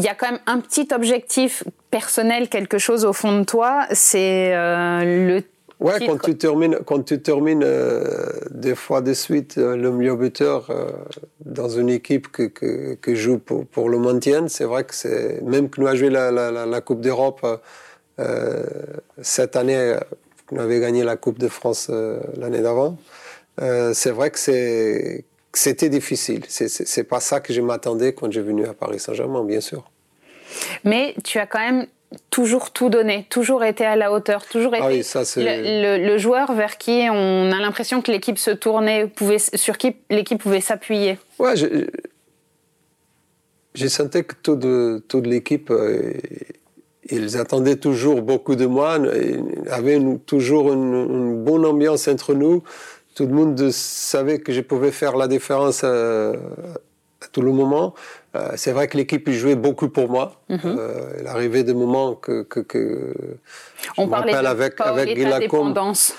il y a quand même un petit objectif personnel, quelque chose au fond de toi, c'est euh, le Ouais, quand tu termines, quand tu termines euh, des fois de suite euh, le meilleur buteur dans une équipe que, que, que joue pour, pour, le maintien, c'est vrai que c'est même que nous avons joué la, la, la Coupe d'Europe cette année, nous avons gagné la Coupe de France l'année d'avant. c'est vrai que c'est c'était difficile. C'est pas ça que je m'attendais quand j'ai venu à Paris Saint-Germain, bien sûr. Mais tu as quand même toujours tout donné, toujours été à la hauteur, toujours ah été le, joueur vers qui on a l'impression que l'équipe se tournait, pouvait, sur qui l'équipe pouvait s'appuyer. Ouais, j'ai senti que toute, toute l'équipe, euh, ils attendaient toujours beaucoup de moi, ils avaient toujours une, une bonne ambiance entre nous tout le monde savait que je pouvais faire la différence euh, à, tout le moment. Euh, c'est vrai que l'équipe jouait beaucoup pour moi. Euh, il arrivait des moments que, que, que on parlait de avec, avec dépendance.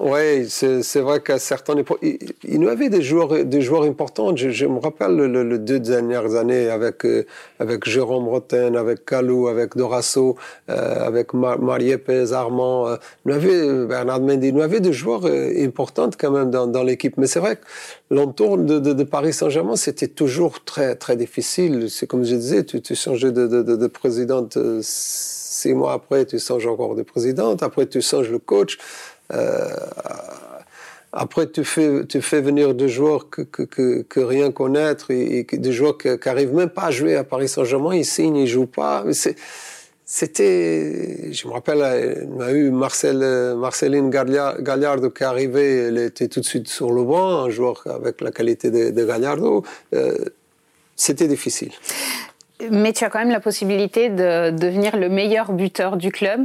Oui, c'est vrai qu'à certains époques, il, il y avait des joueurs, des joueurs importants. Je, je me rappelle les le deux dernières années avec euh, avec Jérôme Roten, avec Calou, avec Dorasso, euh, avec Mar Mariépez, Armand. Euh, nous avait Bernard Mendy. Nous avait des joueurs euh, importants quand même dans, dans l'équipe. Mais c'est vrai que l'entour de, de, de, Paris Saint-Germain, c'était toujours très très difficile. C'est comme je disais, tu, tu changeais de, de, de présidente six mois après, tu changes encore de présidente. Après, tu changes le coach. Euh, après, tu fais, tu fais venir des joueurs que, rien connaître et, des joueurs qui n'arrivent même pas à jouer à Paris Saint-Germain. Ils signent, ils jouent pas. C'était, je me rappelle, on a eu Marcel, Marceline Gallardo qui est arrivée, elle était tout de suite sur le banc, un joueur avec la qualité de, de Gallardo. Euh, c'était difficile Mais tu as quand même la possibilité de devenir le meilleur buteur du club?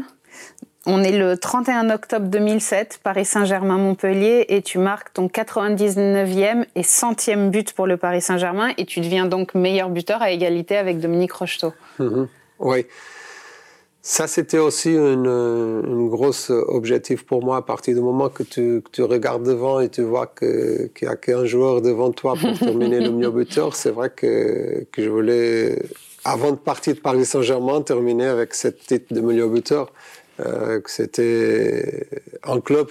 On est le 31 octobre 2007, Paris Saint-Germain-Montpellier, et tu marques ton 99e et 100e but pour le Paris Saint-Germain, et tu deviens donc meilleur buteur à égalité avec Dominique Rocheteau. Mhm. Oui. Ça, c'était aussi une, une grosse objectif pour moi à partir du moment que tu, que tu regardes devant et tu vois qu'il n'y a qu'un joueur devant toi pour terminer le meilleur buteur. C'est vrai que, que je voulais, avant de partir de Paris Saint-Germain, terminer avec cette titre de meilleur buteur. Euh, que c'était un club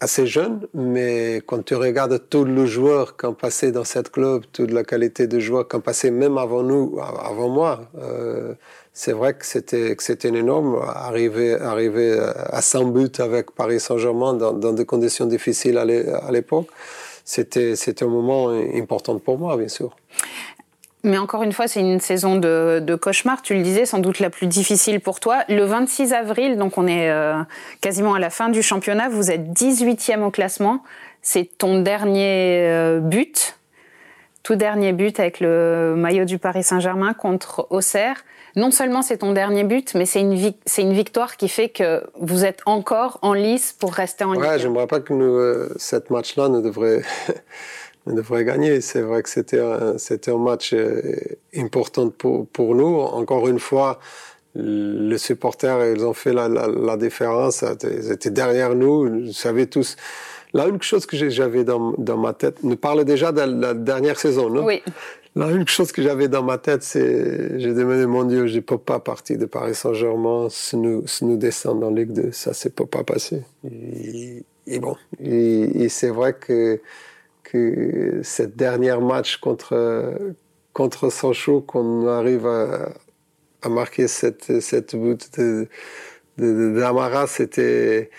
assez jeune, mais quand tu regardes tous les joueurs qui ont passé dans cette club, toute la qualité de joueurs qui ont passé même avant nous, avant moi, euh, c'est vrai que c'était que c'était énorme. Arriver arriver à 100 buts avec Paris Saint-Germain dans, dans, des conditions difficiles à l'époque, c'était c'était un moment important pour moi, bien sûr. Mais encore une fois, c'est une saison de, de, cauchemar. Tu le disais, sans doute la plus difficile pour toi. Le 26 avril, donc on est euh, quasiment à la fin du championnat, vous êtes 18e au classement. C'est ton dernier euh, but, tout dernier but avec le maillot du Paris Saint-Germain contre Auxerre. Non seulement c'est ton dernier but, mais c'est une, une victoire qui fait que vous êtes encore en lice pour rester en Ligue. Ouais, j'aimerais pas que nous, euh, cette match-là ne devrait on devrait gagner. C'est vrai que c'était un, match euh, important pour, pour nous. Encore une fois, les supporters, ils ont fait la, la, la différence. Ils étaient derrière nous. Vous savez tous. La une chose que j'avais dans, dans ma tête, nous parle déjà de la dernière saison, non? Oui. La une chose que j'avais dans ma tête, c'est, j'ai demandé, mon Dieu, je ne peux pas partir de Paris Saint-Germain si nous, si nous descendons en Ligue 2. Ça, peut pas passer. Et, et bon, et, et c'est vrai que que cette dernière match contre, contre Sancho, qu'on arrive à, marquer cette, cette but de, d'Amara, c'était,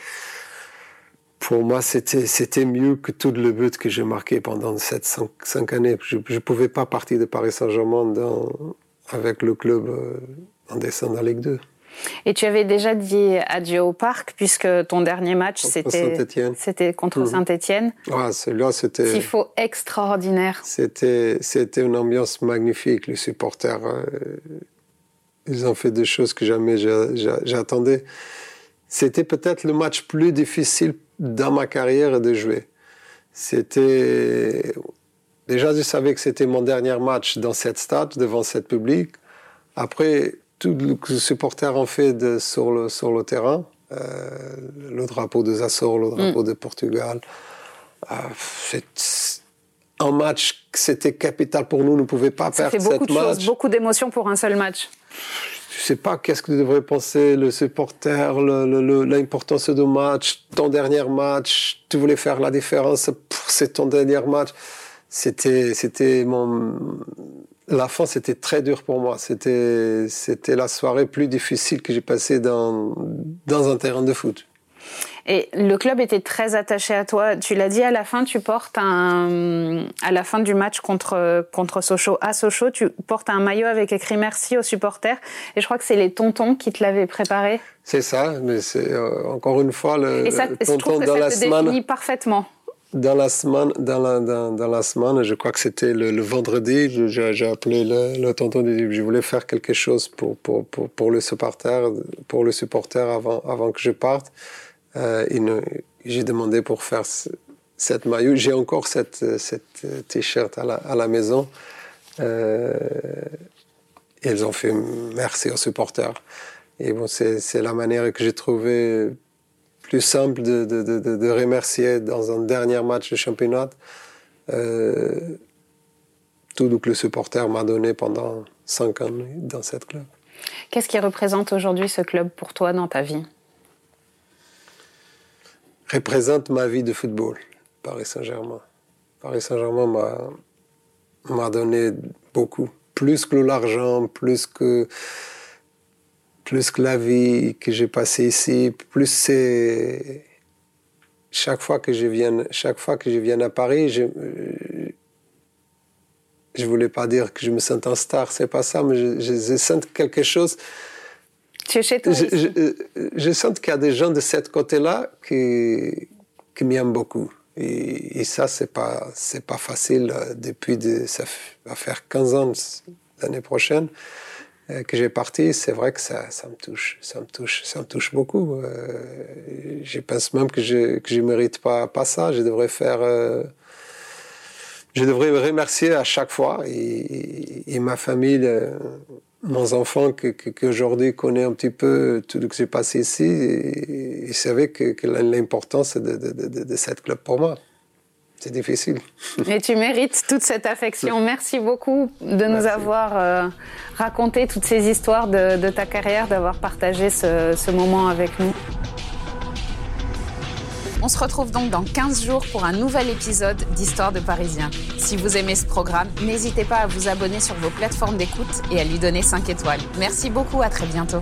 pour moi, c'était, c'était mieux que tout le but que j'ai marqué pendant ces cinq, années. Je ne pouvais pas partir de Paris Saint-Germain avec le club euh, en descendant en Ligue 2. Et tu avais déjà dit adieu au parc, puisque ton dernier match, c'était, contre mmh. Saint-Etienne. Ah, celui-là, c'était. Tifo extraordinaire. C'était, c'était une ambiance magnifique. Les supporters, euh, ils ont fait des choses que jamais j'attendais. C'était peut-être le match plus difficile dans ma carrière de jouer. C'était. Déjà, je savais que c'était mon dernier match dans cette stade, devant cette public. Après, tout le supporters ont fait de, sur, le, sur le terrain. Euh, le drapeau des Açores, le drapeau mm. de Portugal. Euh, c'est un match, c'était capital pour nous, nous ne pouvions pas Ça perdre fait beaucoup cette de. Choses, beaucoup d'émotions pour un seul match. Je sais pas qu'est-ce que devrait penser le supporter, l'importance du match, ton dernier match, tu voulais faire la différence, c'est ton dernier match. C'était, c'était mon, la fin, c'était très dur pour moi. C'était, c'était la soirée plus difficile que j'ai passée dans, dans un terrain de foot. Et le club était très attaché à toi. Tu l'as dit à la fin, tu portes un, à la fin du match contre, contre Sochaux, à Sochaux, tu portes un maillot avec écrit merci aux supporters. Et je crois que c'est les tontons qui te l'avaient préparé. C'est ça, mais c'est euh, encore une fois le, Et ça, le je tonton trouve que dans ça la te semaine. définit parfaitement. Dans la semaine, dans la, dans, dans la semaine, je crois que c'était le, vendredi, j'ai appelé le, le tonton, dit, je voulais faire quelque chose pour, pour, pour, pour le supporter, pour le supporter avant, avant que je parte. Euh, j'ai demandé pour faire ce- cette maillot. J'ai encore cette, cette t-shirt à la, à la maison. Euh, ils ont fait merci aux supporters. Et bon, c'est la manière que j'ai trouvé plus simple de, de, de, de- remercier dans un dernier match de championnat euh, tout ce que le supporter m'a donné pendant cinq ans dans cette club. Qu'est-ce qui représente aujourd'hui ce club pour toi dans ta vie? Représente ma vie de football, Paris Saint-Germain. Paris Saint-Germain m'a m'a donné beaucoup, plus que l'argent, plus que plus que la vie que j'ai passée ici, plus c'est chaque fois que je viens chaque fois que je viens à Paris, je je voulais pas dire que je me sens un star, c'est pas ça, mais je, je, je sens quelque chose. Tu es chez toi je, je sens qu'il y a des gens de ce côté-là qui, qui m'aiment beaucoup. Et, et ça, c'est pas, c'est pas facile euh, depuis de, ça va faire 15 ans l'année prochaine. euh, que j'ai parti, c'est vrai que ça, ça me touche, ça me touche, ça me touche beaucoup. Euh, je pense même que je que je mérite pas pas ça. Je devrais faire, euh, je devrais me remercier à chaque fois et, ma famille, mon enfant que qu'aujourd'hui connaît un petit peu tout ce qui s'est passé ici, savait que, que l'importance de, de, de, de cette club pour moi c'est difficile. Mais tu mérites toute cette affection. Merci beaucoup de nous avoir euh, raconté toutes ces histoires de, ta carrière, d'avoir partagé ce, ce moment avec nous. On se retrouve donc dans 15 jours pour un nouvel épisode d'Histoire de Parisien. Si vous aimez ce programme, n'hésitez pas à vous abonner sur vos plateformes d'écoute et à lui donner 5 étoiles. Merci beaucoup, à très bientôt.